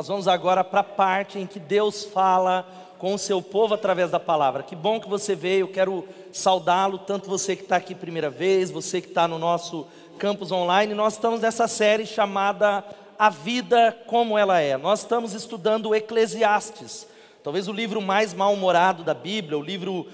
nós vamos agora para a parte em que Deus fala com o seu povo através da palavra. Que bom que você veio, quero saudá-lo, tanto você que está aqui primeira vez, você que está no nosso campus online. Nós estamos nessa série chamada A Vida Como Ela É. Nós estamos estudando Eclesiastes, talvez o livro mais mal-humorado da Bíblia, o livro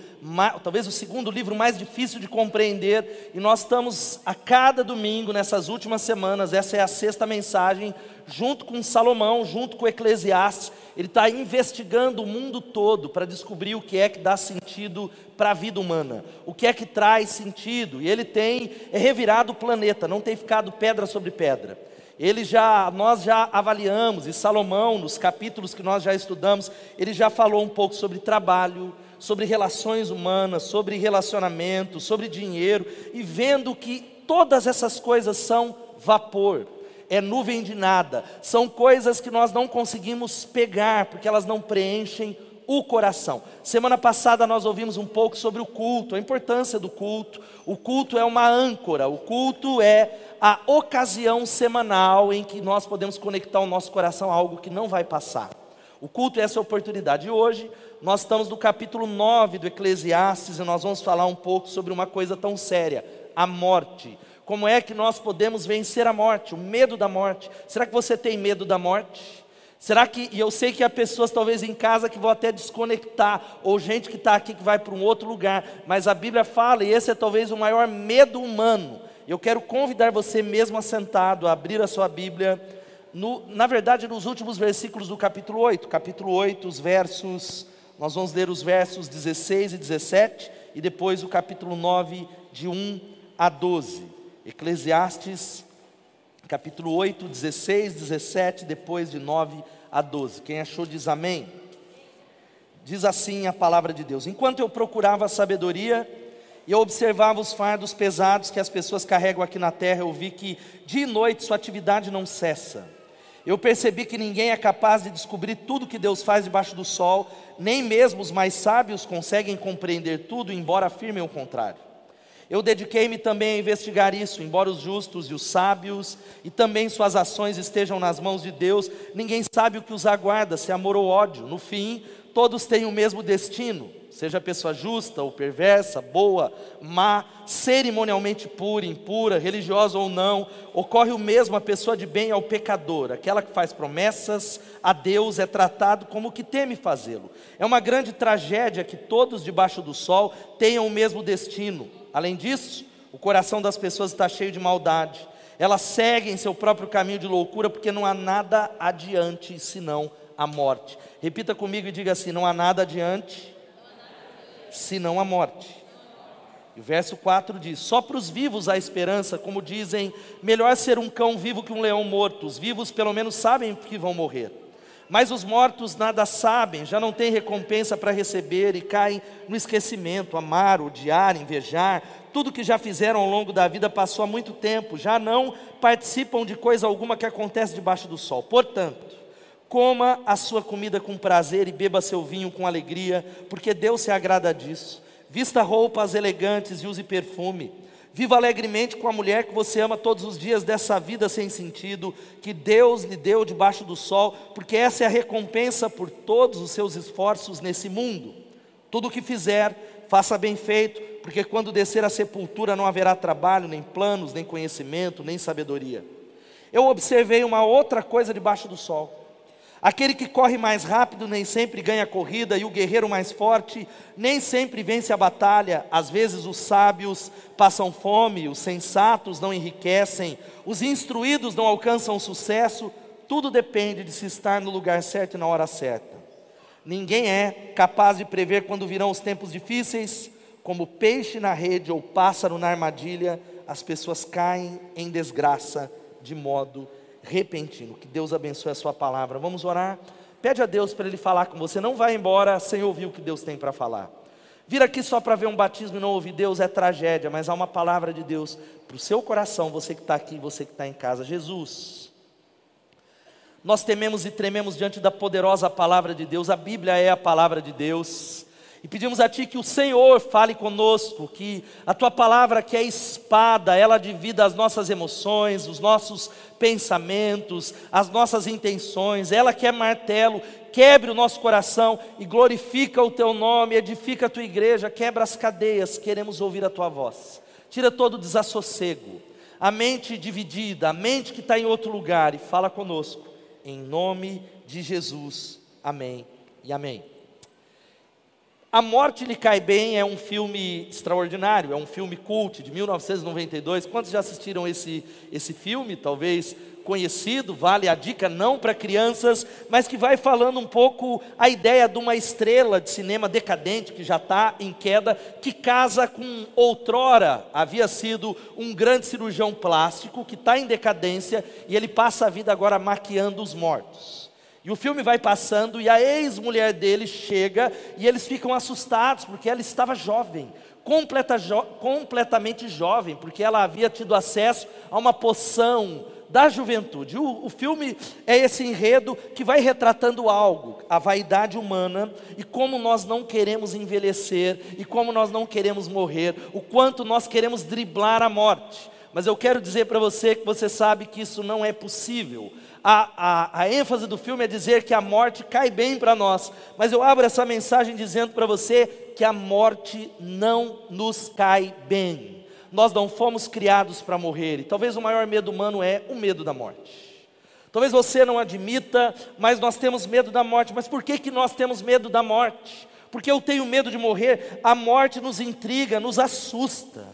talvez o segundo livro mais difícil de compreender, e nós estamos a cada domingo, nessas últimas semanas, essa é a sexta mensagem, junto com Salomão, junto com Eclesiastes, ele está investigando o mundo todo para descobrir o que é que dá sentido para a vida humana, o que é que traz sentido, e ele tem revirado o planeta, não tem ficado pedra sobre pedra. Ele já, nós já avaliamos, e Salomão, nos capítulos que nós já estudamos, ele já falou um pouco sobre trabalho, sobre relações humanas, sobre relacionamento, sobre dinheiro, e vendo que todas essas coisas são vapor, é nuvem de nada, são coisas que nós não conseguimos pegar, porque elas não preenchem o coração. Semana passada nós ouvimos um pouco sobre o culto, a importância do culto. O culto é uma âncora, o culto é a ocasião semanal em que nós podemos conectar o nosso coração a algo que não vai passar. O culto é essa oportunidade. E hoje nós estamos no capítulo 9 do Eclesiastes e nós vamos falar um pouco sobre uma coisa tão séria: a morte. Como é que nós podemos vencer a morte, o medo da morte? Será que você tem medo da morte? Será que, e eu sei que há pessoas talvez em casa que vão até desconectar, ou gente que está aqui que vai para um outro lugar, mas a Bíblia fala, e esse é talvez o maior medo humano. Eu quero convidar você mesmo assentado a abrir a sua Bíblia, no, na verdade, nos últimos versículos do capítulo 8, capítulo 8, os versos nós vamos ler os versos 16 e 17 e depois o capítulo 9, de 1 a 12. Eclesiastes, capítulo 8, 16, 17, depois de 9 a 12. Quem achou diz amém. Diz assim a palavra de Deus: Enquanto eu procurava a sabedoria, e eu observava os fardos pesados que as pessoas carregam aqui na terra, eu vi que dia e noite sua atividade não cessa. Eu percebi que ninguém é capaz de descobrir tudo que Deus faz debaixo do sol, nem mesmo os mais sábios conseguem compreender tudo, embora afirmem o contrário. Eu dediquei-me também a investigar isso, embora os justos e os sábios e também suas ações estejam nas mãos de Deus, ninguém sabe o que os aguarda, se amor ou ódio. No fim, todos têm o mesmo destino seja pessoa justa ou perversa, boa, má, cerimonialmente pura, impura, religiosa ou não, ocorre o mesmo a pessoa de bem ao pecador, aquela que faz promessas a Deus é tratado como que teme fazê-lo. É uma grande tragédia que todos debaixo do sol tenham o mesmo destino. Além disso, o coração das pessoas está cheio de maldade. Elas seguem seu próprio caminho de loucura porque não há nada adiante senão a morte. Repita comigo e diga assim: não há nada adiante senão a morte. E o verso 4 diz: Só para os vivos há esperança, como dizem, melhor ser um cão vivo que um leão morto. Os vivos pelo menos sabem que vão morrer. Mas os mortos nada sabem, já não têm recompensa para receber e caem no esquecimento, amar, odiar, invejar. Tudo que já fizeram ao longo da vida passou há muito tempo, já não participam de coisa alguma que acontece debaixo do sol. Portanto, Coma a sua comida com prazer e beba seu vinho com alegria, porque Deus se agrada disso. Vista roupas elegantes e use perfume. Viva alegremente com a mulher que você ama todos os dias dessa vida sem sentido, que Deus lhe deu debaixo do sol, porque essa é a recompensa por todos os seus esforços nesse mundo. Tudo o que fizer, faça bem feito, porque quando descer à sepultura não haverá trabalho, nem planos, nem conhecimento, nem sabedoria. Eu observei uma outra coisa debaixo do sol. Aquele que corre mais rápido nem sempre ganha a corrida, e o guerreiro mais forte nem sempre vence a batalha. Às vezes os sábios passam fome, os sensatos não enriquecem, os instruídos não alcançam sucesso. Tudo depende de se estar no lugar certo e na hora certa. Ninguém é capaz de prever quando virão os tempos difíceis, como peixe na rede ou pássaro na armadilha, as pessoas caem em desgraça de modo repentino. Que Deus abençoe a sua palavra. Vamos orar. Pede a Deus para Ele falar com você. Não vai embora sem ouvir o que Deus tem para falar. Vir aqui só para ver um batismo e não ouvir Deus é tragédia, mas há uma palavra de Deus para o seu coração, você que está aqui, você que está em casa. Jesus, nós tememos e trememos diante da poderosa palavra de Deus, a Bíblia é a palavra de Deus. E pedimos a Ti que o Senhor fale conosco, que a Tua palavra, que é espada, ela divida as nossas emoções, os nossos pensamentos, as nossas intenções, ela que é martelo, quebre o nosso coração e glorifica o Teu nome, edifica a Tua igreja, quebra as cadeias, queremos ouvir a Tua voz. Tira todo o desassossego, a mente dividida, a mente que está em outro lugar e fala conosco, em nome de Jesus. Amém e amém. A Morte lhe cai bem é um filme extraordinário, é um filme cult de 1992. Quantos já assistiram esse, esse filme? Talvez conhecido, vale a dica não para crianças, mas que vai falando um pouco a ideia de uma estrela de cinema decadente que já está em queda, que casa com outrora havia sido um grande cirurgião plástico que está em decadência e ele passa a vida agora maquiando os mortos. E o filme vai passando e a ex-mulher dele chega e eles ficam assustados porque ela estava jovem, completa jo completamente jovem, porque ela havia tido acesso a uma poção da juventude. O, o, filme é esse enredo que vai retratando algo, a vaidade humana e como nós não queremos envelhecer e como nós não queremos morrer, o quanto nós queremos driblar a morte. Mas eu quero dizer para você que você sabe que isso não é possível a, a, a ênfase do filme é dizer que a morte cai bem para nós, mas eu abro essa mensagem dizendo para você que a morte não nos cai bem. Nós não fomos criados para morrer, e talvez o maior medo humano é o medo da morte. Talvez você não admita, mas nós temos medo da morte. Mas por que, que nós temos medo da morte? Porque eu tenho medo de morrer, a morte nos intriga, nos assusta.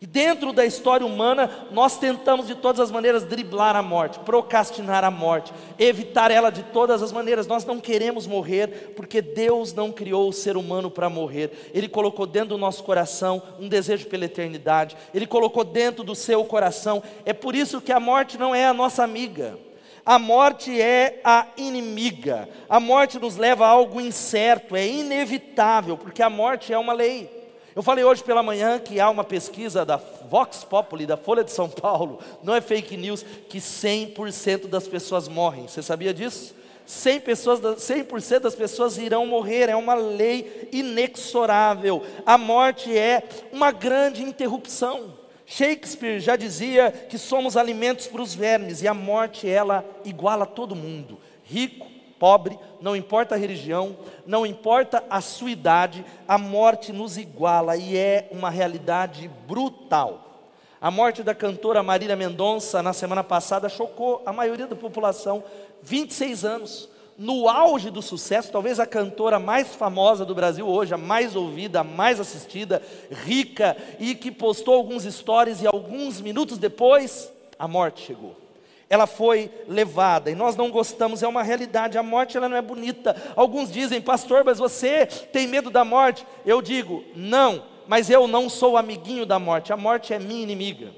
E dentro da história humana, nós tentamos de todas as maneiras driblar a morte, procrastinar a morte, evitar ela de todas as maneiras. Nós não queremos morrer, porque Deus não criou o ser humano para morrer. Ele colocou dentro do nosso coração um desejo pela eternidade. Ele colocou dentro do seu coração. É por isso que a morte não é a nossa amiga. A morte é a inimiga. A morte nos leva a algo incerto, é inevitável, porque a morte é uma lei. Eu falei hoje pela manhã que há uma pesquisa da Vox Populi, da Folha de São Paulo, não é fake news, que 100% das pessoas morrem. Você sabia disso? 100%, pessoas, 100 das pessoas irão morrer, é uma lei inexorável. A morte é uma grande interrupção. Shakespeare já dizia que somos alimentos para os vermes, e a morte, ela iguala todo mundo, rico, pobre, não importa a religião, não importa a sua idade, a morte nos iguala e é uma realidade brutal. A morte da cantora Marília Mendonça na semana passada chocou a maioria da população, 26 anos. No auge do sucesso, talvez a cantora mais famosa do Brasil hoje, a mais ouvida, a mais assistida, rica e que postou alguns stories e alguns minutos depois, a morte chegou ela foi levada e nós não gostamos, é uma realidade. A morte ela não é bonita. Alguns dizem, pastor, mas você tem medo da morte? Eu digo, não, mas eu não sou amiguinho da morte. A morte é minha inimiga.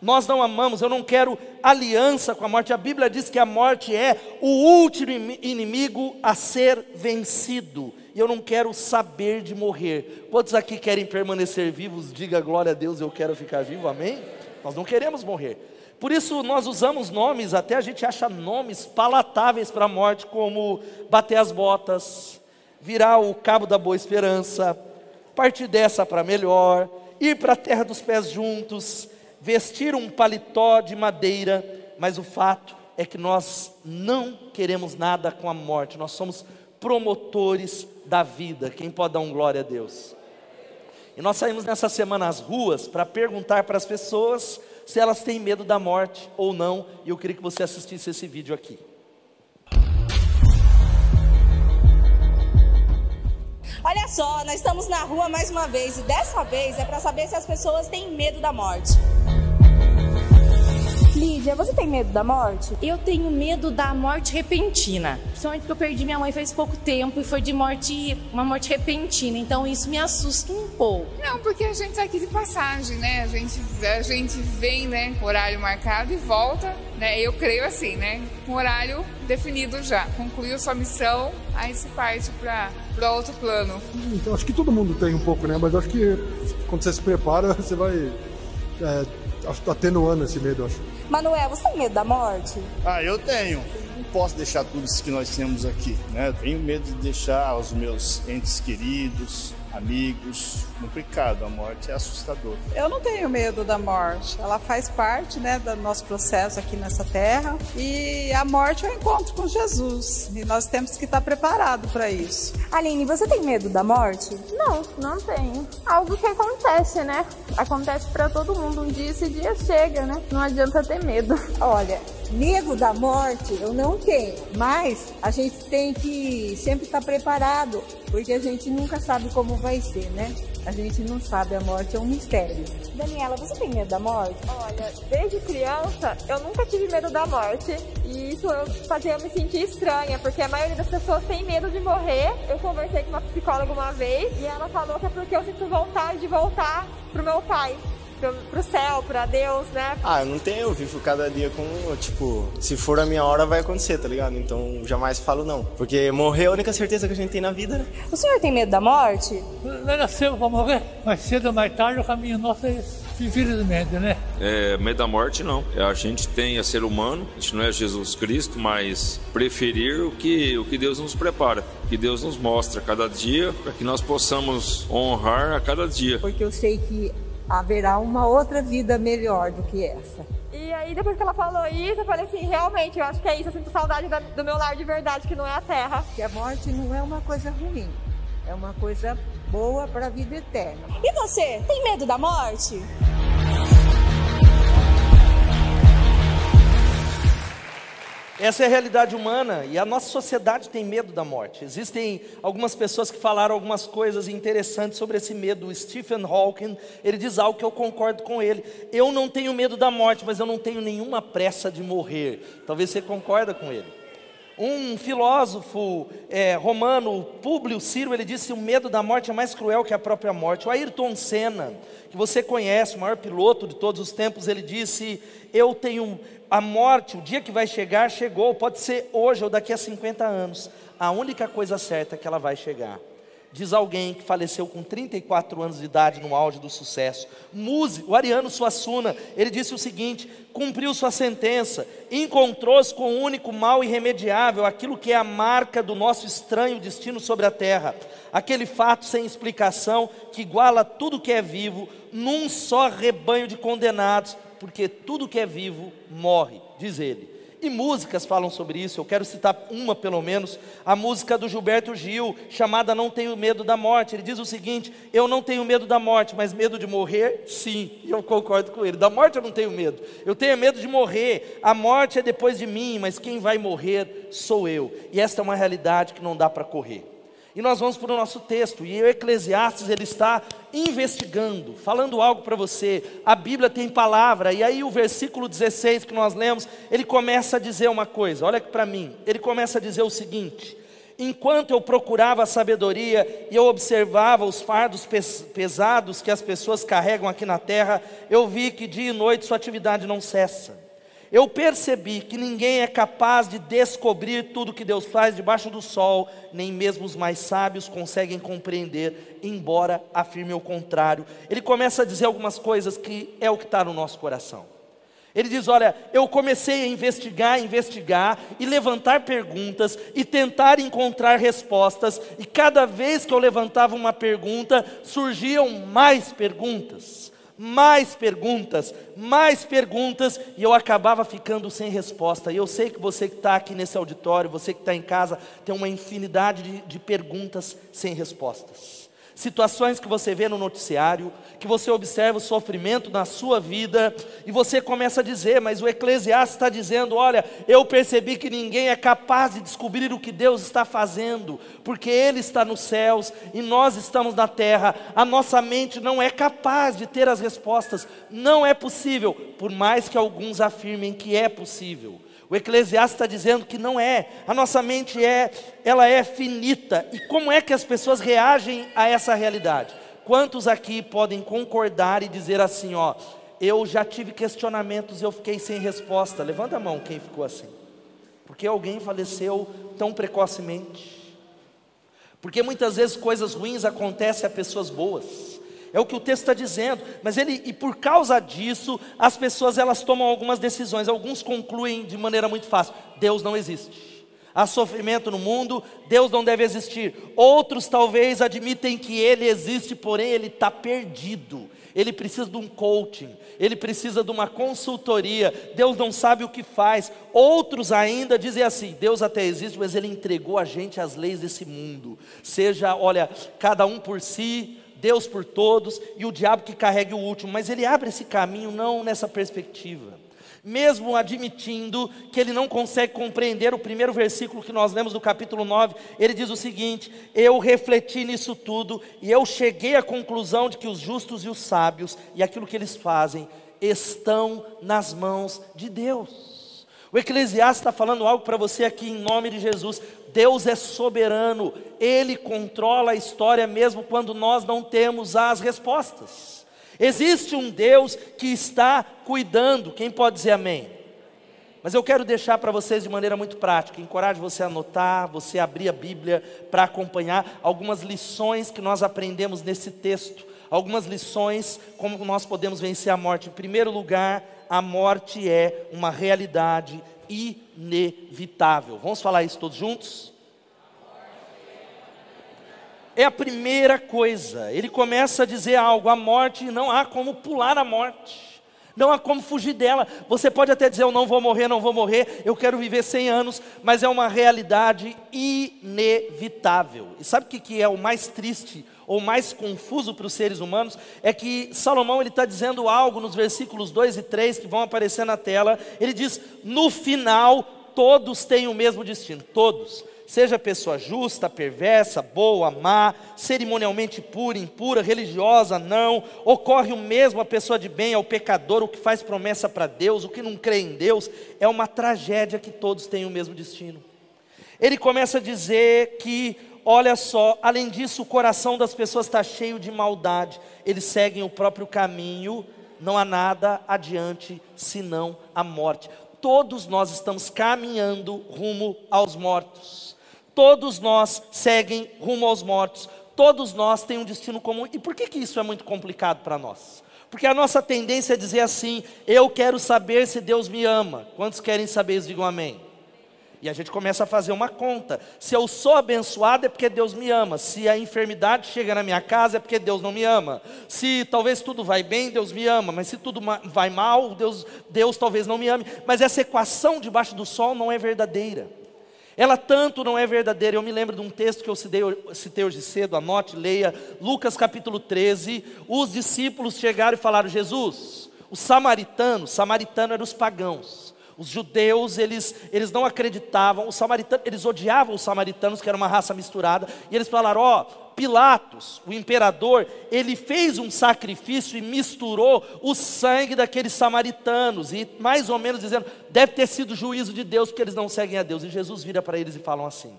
Nós não amamos, eu não quero aliança com a morte. A Bíblia diz que a morte é o último inimigo a ser vencido. E eu não quero saber de morrer. Quantos aqui querem permanecer vivos? Diga glória a Deus, eu quero ficar vivo, amém? Nós não queremos morrer. Por isso nós usamos nomes, até a gente acha nomes palatáveis para a morte, como bater as botas, virar o cabo da boa esperança, partir dessa para melhor, ir para a terra dos pés juntos, vestir um paletó de madeira, mas o fato é que nós não queremos nada com a morte, nós somos promotores da vida. Quem pode dar um glória a Deus? E nós saímos nessa semana às ruas para perguntar para as pessoas se elas têm medo da morte ou não, e eu queria que você assistisse esse vídeo aqui. Olha só, nós estamos na rua mais uma vez e dessa vez é para saber se as pessoas têm medo da morte. Lídia, você tem medo da morte? Eu tenho medo da morte repentina. Principalmente porque eu perdi minha mãe faz pouco tempo e foi de morte, uma morte repentina. Então isso me assusta um pouco. Não, porque a gente tá aqui de passagem, né? A gente, a gente vem, né, horário marcado e volta, né? Eu creio assim, né? Com horário definido já. Concluiu sua missão, aí se parte para para outro plano. Então acho que todo mundo tem um pouco, né? Mas acho que quando você se prepara, você vai é, atenuando esse medo, acho. Manuel, você tem medo da morte? Ah, eu tenho. Não posso deixar tudo isso que nós temos aqui, né? Tenho medo de deixar os meus entes queridos, amigos, complicado. A morte é assustadora. Eu não tenho medo da morte. Ela faz parte, né, do nosso processo aqui nessa terra. E a morte é o encontro com Jesus. E nós temos que estar preparados para isso. Aline, você tem medo da morte? Não, não tenho. Algo que acontece, né? Acontece para todo mundo. Um dia esse dia chega, né? Não adianta ter medo. Olha, medo da morte eu não tenho, mas a gente tem que sempre estar preparado, porque a gente nunca sabe como vai ser, né? A gente não sabe, a morte é um mistério. Daniela, você tem medo da morte? Olha, desde criança eu nunca tive medo da morte e isso fazia eu me sentir estranha, porque a maioria das pessoas tem medo de morrer. Eu conversei com uma psicóloga uma vez e ela falou que é porque eu sinto vontade de voltar pro meu pai pro, pro céu, pra Deus, né? Ah, eu não tenho, eu vivo cada dia com, tipo, se for a minha hora vai acontecer, tá ligado? Então jamais falo não. Porque morrer é a única certeza que a gente tem na vida, né? O senhor tem medo da morte? Não nasceu pra morrer, mas cedo ou mais tarde o caminho nosso é esse. Infelizmente, né? É, medo da morte não. É, a gente tem a ser humano, a gente não é Jesus Cristo, mas preferir o que, o que Deus nos prepara, o que Deus nos mostra a cada dia, para que nós possamos honrar a cada dia. Porque eu sei que haverá uma outra vida melhor do que essa. E aí, depois que ela falou isso, eu falei assim: realmente, eu acho que é isso. Eu sinto saudade do meu lar de verdade, que não é a terra. Que a morte não é uma coisa ruim, é uma coisa boa para a vida eterna. E você, tem medo da morte? Essa é a realidade humana e a nossa sociedade tem medo da morte. Existem algumas pessoas que falaram algumas coisas interessantes sobre esse medo. O Stephen Hawking, ele diz algo que eu concordo com ele. Eu não tenho medo da morte, mas eu não tenho nenhuma pressa de morrer. Talvez você concorda com ele. Um filósofo é, romano, Públio Ciro, ele disse: o medo da morte é mais cruel que a própria morte. O Ayrton Senna, que você conhece, o maior piloto de todos os tempos, ele disse: Eu tenho a morte, o dia que vai chegar, chegou, pode ser hoje ou daqui a 50 anos. A única coisa certa é que ela vai chegar. Diz alguém que faleceu com 34 anos de idade no auge do sucesso. Músico, o Ariano Suassuna, ele disse o seguinte: cumpriu sua sentença, encontrou-se com o único mal irremediável, aquilo que é a marca do nosso estranho destino sobre a terra, aquele fato sem explicação que iguala tudo que é vivo num só rebanho de condenados, porque tudo que é vivo morre, diz ele. E músicas falam sobre isso, eu quero citar uma pelo menos, a música do Gilberto Gil, chamada Não Tenho Medo da Morte. Ele diz o seguinte: Eu não tenho medo da morte, mas medo de morrer, sim. E eu concordo com ele. Da morte eu não tenho medo, eu tenho medo de morrer. A morte é depois de mim, mas quem vai morrer sou eu. E esta é uma realidade que não dá para correr. E nós vamos para o nosso texto, e o Eclesiastes ele está investigando, falando algo para você. A Bíblia tem palavra, e aí o versículo 16 que nós lemos, ele começa a dizer uma coisa, olha para mim, ele começa a dizer o seguinte: enquanto eu procurava a sabedoria e eu observava os fardos pesados que as pessoas carregam aqui na terra, eu vi que dia e noite sua atividade não cessa. Eu percebi que ninguém é capaz de descobrir tudo que Deus faz debaixo do sol, nem mesmo os mais sábios conseguem compreender, embora afirme o contrário. Ele começa a dizer algumas coisas que é o que está no nosso coração. Ele diz: Olha, eu comecei a investigar, investigar e levantar perguntas e tentar encontrar respostas, e cada vez que eu levantava uma pergunta, surgiam mais perguntas mais perguntas, mais perguntas, e eu acabava ficando sem resposta. E eu sei que você que está aqui nesse auditório, você que está em casa, tem uma infinidade de, de perguntas sem respostas situações que você vê no noticiário, que você observa o sofrimento na sua vida, e você começa a dizer, mas o Eclesiastes está dizendo: olha, eu percebi que ninguém é capaz de descobrir o que Deus está fazendo, porque Ele está nos céus e nós estamos na terra, a nossa mente não é capaz de ter as respostas, não é possível, por mais que alguns afirmem que é possível. O Eclesiastes está dizendo que não é. A nossa mente é, ela é finita. E como é que as pessoas reagem a essa realidade? Quantos aqui podem concordar e dizer assim, ó, eu já tive questionamentos e eu fiquei sem resposta. Levanta a mão quem ficou assim. Porque alguém faleceu tão precocemente. Porque muitas vezes coisas ruins acontecem a pessoas boas. É o que o texto está dizendo. Mas ele, e por causa disso, as pessoas elas tomam algumas decisões. Alguns concluem de maneira muito fácil: Deus não existe. Há sofrimento no mundo, Deus não deve existir. Outros talvez admitem que ele existe, porém ele está perdido. Ele precisa de um coaching, ele precisa de uma consultoria. Deus não sabe o que faz. Outros ainda dizem assim: Deus até existe, mas ele entregou a gente às leis desse mundo. Seja, olha, cada um por si, Deus por todos e o diabo que carregue o último. Mas ele abre esse caminho não nessa perspectiva mesmo admitindo que ele não consegue compreender o primeiro versículo que nós lemos do capítulo 9, ele diz o seguinte: Eu refleti nisso tudo e eu cheguei à conclusão de que os justos e os sábios e aquilo que eles fazem estão nas mãos de Deus. O Eclesiastes está falando algo para você aqui em nome de Jesus. Deus é soberano, Ele controla a história mesmo quando nós não temos as respostas. Existe um Deus que está cuidando. Quem pode dizer amém? Mas eu quero deixar para vocês de maneira muito prática, encorajo você a anotar, você abrir a Bíblia para acompanhar algumas lições que nós aprendemos nesse texto, algumas lições como nós podemos vencer a morte. Em primeiro lugar, a morte é uma realidade inevitável. Vamos falar isso todos juntos? é a primeira coisa. Ele começa a dizer algo: a morte não há como pular a morte. Não há como fugir dela. Você pode até dizer: Eu não vou morrer, não vou morrer, eu quero viver 100 anos, mas é uma realidade inevitável. E sabe o que é o mais triste ou mais confuso para os seres humanos? É que Salomão ele está dizendo algo nos versículos 2 e 3 que vão aparecer na tela. Ele diz: No final, todos têm o mesmo destino. Todos seja pessoa justa, perversa, boa, má, cerimonialmente pura, impura, religiosa, não, ocorre o mesmo a pessoa de bem, ao pecador, o que faz promessa para Deus, o que não crê em Deus, é uma tragédia que todos têm o mesmo destino. Ele começa a dizer que, olha só, além disso, o coração das pessoas está cheio de maldade, eles seguem o próprio caminho, não há nada adiante senão a morte. Todos nós estamos caminhando rumo aos mortos. Todos nós seguem rumo aos mortos, todos nós têm um destino comum. E por que, que isso é muito complicado para nós? Porque a nossa tendência é dizer assim: eu quero saber se Deus me ama. Quantos querem saber isso? Digam amém. E a gente começa a fazer uma conta. Se eu sou abençoado é porque Deus me ama. Se a enfermidade chega na minha casa é porque Deus não me ama. Se talvez tudo vai bem, Deus me ama. Mas se tudo vai mal, Deus, Deus talvez não me ame. Mas essa equação debaixo do sol não é verdadeira. Ela tanto não é verdadeira. Eu me lembro de um texto que eu citei, citei hoje cedo, anote, leia, Lucas capítulo 13. Os discípulos chegaram e falaram: Jesus, os samaritanos, samaritano eram os pagãos. Os judeus, eles, eles não acreditavam, os samaritanos, eles odiavam os samaritanos, que era uma raça misturada, e eles falaram: ó, oh, Pilatos, o imperador, ele fez um sacrifício e misturou o sangue daqueles samaritanos, e mais ou menos dizendo, deve ter sido juízo de Deus, porque eles não seguem a Deus. E Jesus vira para eles e falam assim: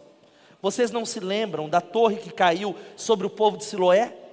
Vocês não se lembram da torre que caiu sobre o povo de Siloé?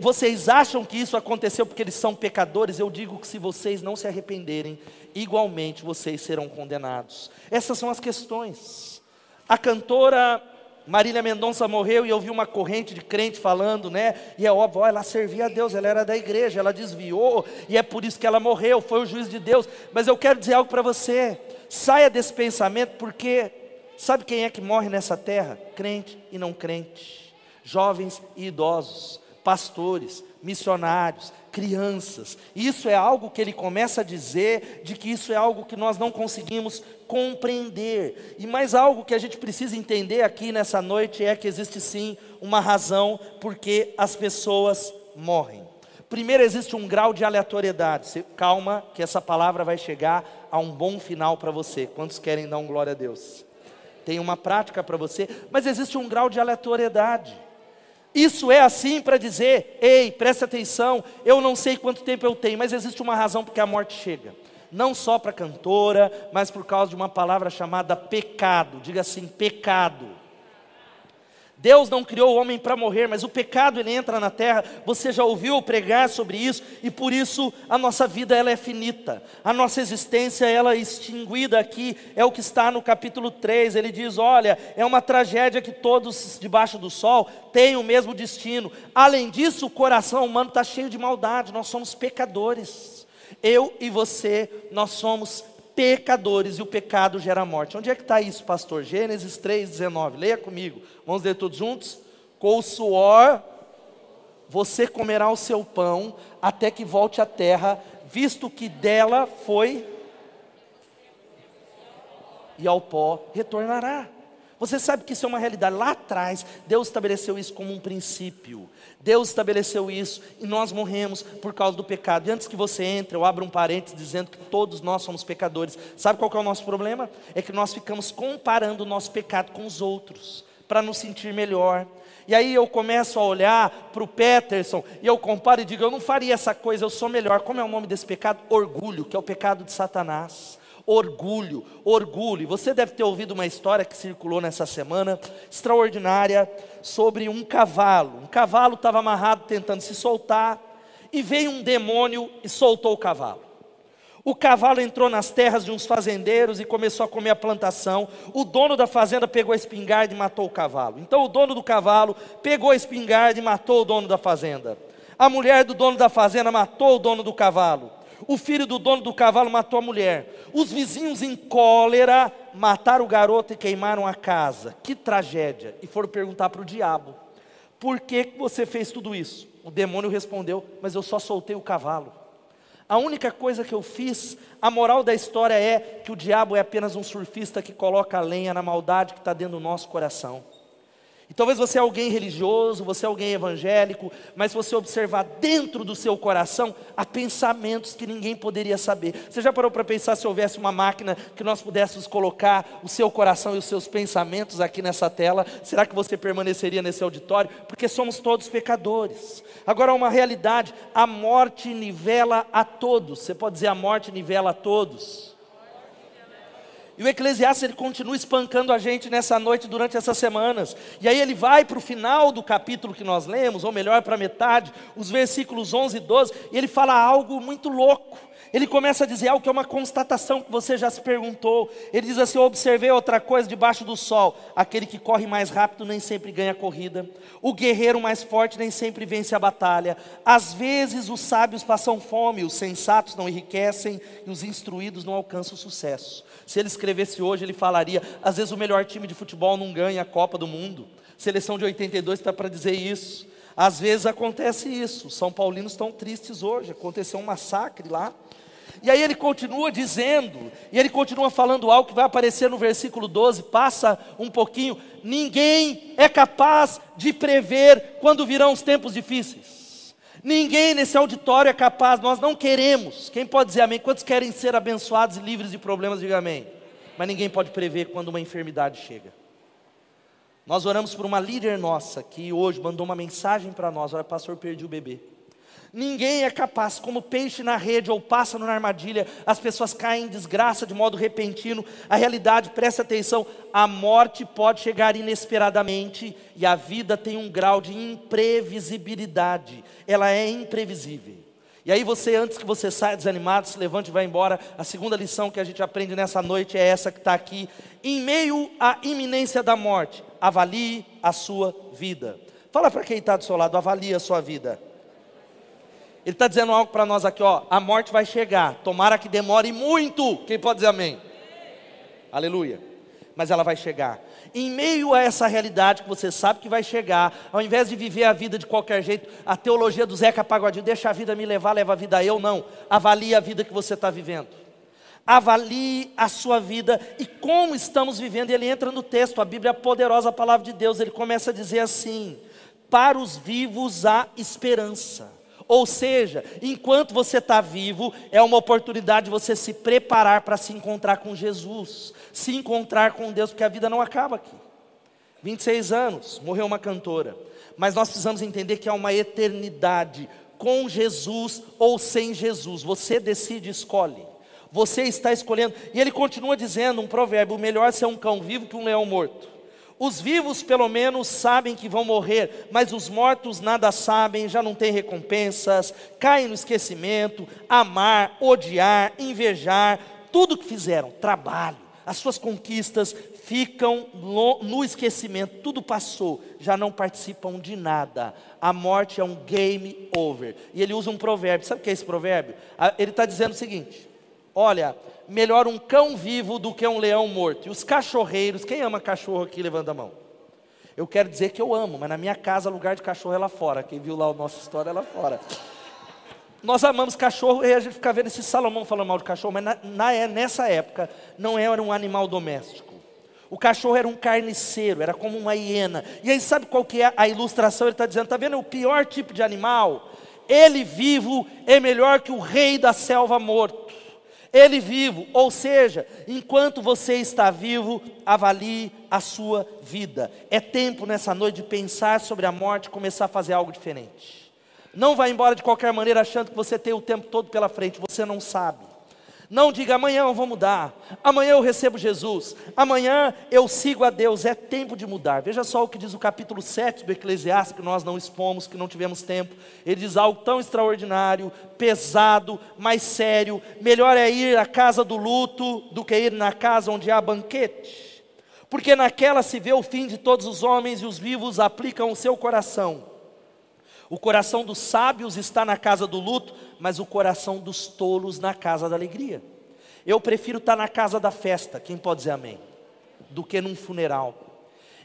Vocês acham que isso aconteceu porque eles são pecadores? Eu digo que se vocês não se arrependerem, igualmente vocês serão condenados. Essas são as questões. A cantora Marília Mendonça morreu e eu vi uma corrente de crente falando, né? E é óbvio, ela servia a Deus, ela era da igreja, ela desviou e é por isso que ela morreu, foi o juiz de Deus. Mas eu quero dizer algo para você: saia desse pensamento, porque sabe quem é que morre nessa terra? Crente e não crente, jovens e idosos, pastores, missionários, crianças. Isso é algo que ele começa a dizer, de que isso é algo que nós não conseguimos compreender. E mais algo que a gente precisa entender aqui nessa noite é que existe sim uma razão porque as pessoas morrem. Primeiro existe um grau de aleatoriedade. calma, que essa palavra vai chegar a um bom final para você. Quantos querem dar um glória a Deus? Tem uma prática para você, mas existe um grau de aleatoriedade. Isso é assim para dizer: ei, presta atenção, eu não sei quanto tempo eu tenho, mas existe uma razão porque a morte chega. Não só para a cantora, mas por causa de uma palavra chamada pecado. Diga assim: pecado. Deus não criou o homem para morrer, mas o pecado ele entra na terra. Você já ouviu pregar sobre isso e por isso a nossa vida ela é finita. A nossa existência ela é extinguida aqui. É o que está no capítulo 3. Ele diz: "Olha, é uma tragédia que todos debaixo do sol têm o mesmo destino. Além disso, o coração humano está cheio de maldade. Nós somos pecadores. Eu e você, nós somos pecadores e o pecado gera morte. Onde é que está isso, pastor? Gênesis 3,19. Leia comigo. Vamos ler todos juntos? Com o suor você comerá o seu pão até que volte à terra, visto que dela foi e ao pó retornará. Você sabe que isso é uma realidade. Lá atrás, Deus estabeleceu isso como um princípio. Deus estabeleceu isso e nós morremos por causa do pecado. E antes que você entre, eu abro um parênteses dizendo que todos nós somos pecadores. Sabe qual é o nosso problema? É que nós ficamos comparando o nosso pecado com os outros, para nos sentir melhor. E aí eu começo a olhar para o Peterson e eu comparo e digo: eu não faria essa coisa, eu sou melhor. Como é o nome desse pecado? Orgulho, que é o pecado de Satanás orgulho, orgulho. Você deve ter ouvido uma história que circulou nessa semana, extraordinária, sobre um cavalo. Um cavalo estava amarrado tentando se soltar, e veio um demônio e soltou o cavalo. O cavalo entrou nas terras de uns fazendeiros e começou a comer a plantação. O dono da fazenda pegou a espingarda e matou o cavalo. Então o dono do cavalo pegou a espingarda e matou o dono da fazenda. A mulher do dono da fazenda matou o dono do cavalo. O filho do dono do cavalo matou a mulher. Os vizinhos, em cólera, mataram o garoto e queimaram a casa. Que tragédia! E foram perguntar para o diabo: Por que você fez tudo isso? O demônio respondeu: Mas eu só soltei o cavalo. A única coisa que eu fiz, a moral da história é que o diabo é apenas um surfista que coloca a lenha na maldade que está dentro do nosso coração. E talvez você é alguém religioso, você é alguém evangélico, mas se você observar dentro do seu coração, há pensamentos que ninguém poderia saber. Você já parou para pensar se houvesse uma máquina que nós pudéssemos colocar o seu coração e os seus pensamentos aqui nessa tela? Será que você permaneceria nesse auditório? Porque somos todos pecadores. Agora, uma realidade: a morte nivela a todos. Você pode dizer a morte nivela a todos. E o Eclesiastes ele continua espancando a gente nessa noite durante essas semanas. E aí ele vai para o final do capítulo que nós lemos, ou melhor, para a metade, os versículos 11 e 12, e ele fala algo muito louco. Ele começa a dizer algo que é uma constatação que você já se perguntou. Ele diz assim: observei outra coisa debaixo do sol. Aquele que corre mais rápido nem sempre ganha a corrida. O guerreiro mais forte nem sempre vence a batalha. Às vezes os sábios passam fome, os sensatos não enriquecem e os instruídos não alcançam sucesso. Se ele escrevesse hoje, ele falaria: às vezes o melhor time de futebol não ganha a Copa do Mundo. Seleção de 82 está para dizer isso. Às vezes acontece isso. São Paulinos estão tristes hoje. Aconteceu um massacre lá. E aí ele continua dizendo, e ele continua falando algo que vai aparecer no versículo 12, passa um pouquinho. Ninguém é capaz de prever quando virão os tempos difíceis. Ninguém nesse auditório é capaz, nós não queremos. Quem pode dizer amém? Quantos querem ser abençoados e livres de problemas? Diga amém. Mas ninguém pode prever quando uma enfermidade chega. Nós oramos por uma líder nossa que hoje mandou uma mensagem para nós: olha, pastor, perdi o bebê. Ninguém é capaz, como peixe na rede ou pássaro na armadilha, as pessoas caem em desgraça de modo repentino. A realidade, presta atenção, a morte pode chegar inesperadamente e a vida tem um grau de imprevisibilidade. Ela é imprevisível. E aí você, antes que você saia desanimado, se levante e vá embora, a segunda lição que a gente aprende nessa noite é essa que está aqui. Em meio à iminência da morte, avalie a sua vida. Fala para quem está do seu lado, avalie a sua vida. Ele está dizendo algo para nós aqui, ó. A morte vai chegar. Tomara que demore muito. Quem pode dizer amém? Aleluia. Mas ela vai chegar. Em meio a essa realidade que você sabe que vai chegar, ao invés de viver a vida de qualquer jeito, a teologia do Zeca Pagodinho, deixa a vida me levar, leva a vida eu, não. Avalie a vida que você está vivendo. Avalie a sua vida e como estamos vivendo. Ele entra no texto, a Bíblia é a poderosa palavra de Deus. Ele começa a dizer assim: Para os vivos há esperança. Ou seja, enquanto você está vivo, é uma oportunidade de você se preparar para se encontrar com Jesus, se encontrar com Deus, porque a vida não acaba aqui. 26 anos, morreu uma cantora, mas nós precisamos entender que há uma eternidade com Jesus ou sem Jesus, você decide, escolhe. Você está escolhendo, e ele continua dizendo um provérbio: melhor ser um cão vivo que um leão morto. Os vivos, pelo menos, sabem que vão morrer, mas os mortos nada sabem, já não têm recompensas, caem no esquecimento, amar, odiar, invejar, tudo que fizeram, trabalho, as suas conquistas ficam no, no esquecimento, tudo passou, já não participam de nada. A morte é um game over. E ele usa um provérbio, sabe o que é esse provérbio? Ele está dizendo o seguinte: Olha, melhor um cão vivo do que um leão morto. E os cachorreiros, quem ama cachorro aqui, levanta a mão. Eu quero dizer que eu amo, mas na minha casa, lugar de cachorro é lá fora. Quem viu lá a nossa história é lá fora. Nós amamos cachorro e a gente fica vendo esse Salomão falando mal de cachorro, mas na, na, é, nessa época não era um animal doméstico. O cachorro era um carniceiro, era como uma hiena. E aí sabe qual que é a ilustração? Ele está dizendo, está vendo o pior tipo de animal? Ele vivo é melhor que o rei da selva morto. Ele vivo, ou seja, enquanto você está vivo, avalie a sua vida. É tempo nessa noite de pensar sobre a morte e começar a fazer algo diferente. Não vá embora de qualquer maneira achando que você tem o tempo todo pela frente, você não sabe. Não diga amanhã eu vou mudar, amanhã eu recebo Jesus, amanhã eu sigo a Deus, é tempo de mudar. Veja só o que diz o capítulo 7 do Eclesiastes, que nós não expomos, que não tivemos tempo. Ele diz algo tão extraordinário, pesado, mais sério. Melhor é ir à casa do luto do que ir na casa onde há banquete, porque naquela se vê o fim de todos os homens e os vivos aplicam o seu coração. O coração dos sábios está na casa do luto, mas o coração dos tolos na casa da alegria. Eu prefiro estar na casa da festa, quem pode dizer amém? Do que num funeral.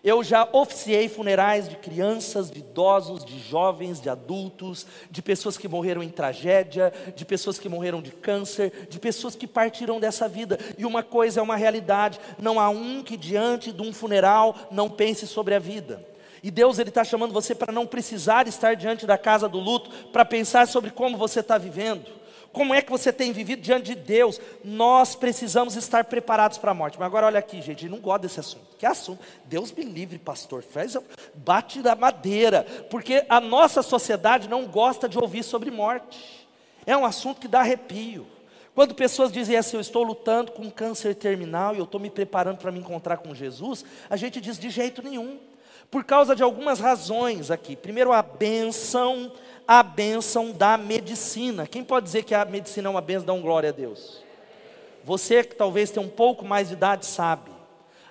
Eu já oficiei funerais de crianças, de idosos, de jovens, de adultos, de pessoas que morreram em tragédia, de pessoas que morreram de câncer, de pessoas que partiram dessa vida. E uma coisa é uma realidade: não há um que diante de um funeral não pense sobre a vida. E Deus ele está chamando você para não precisar estar diante da casa do luto, para pensar sobre como você está vivendo, como é que você tem vivido diante de Deus. Nós precisamos estar preparados para a morte. Mas agora olha aqui, gente, não gosta desse assunto. Que assunto? Deus me livre, pastor. Faz, bate da madeira, porque a nossa sociedade não gosta de ouvir sobre morte. É um assunto que dá arrepio. Quando pessoas dizem assim, eu estou lutando com câncer terminal e eu estou me preparando para me encontrar com Jesus, a gente diz de jeito nenhum por causa de algumas razões aqui. Primeiro, a benção, a benção da medicina. Quem pode dizer que a medicina é uma benção, dá um glória a Deus? Você que talvez tenha um pouco mais de idade sabe.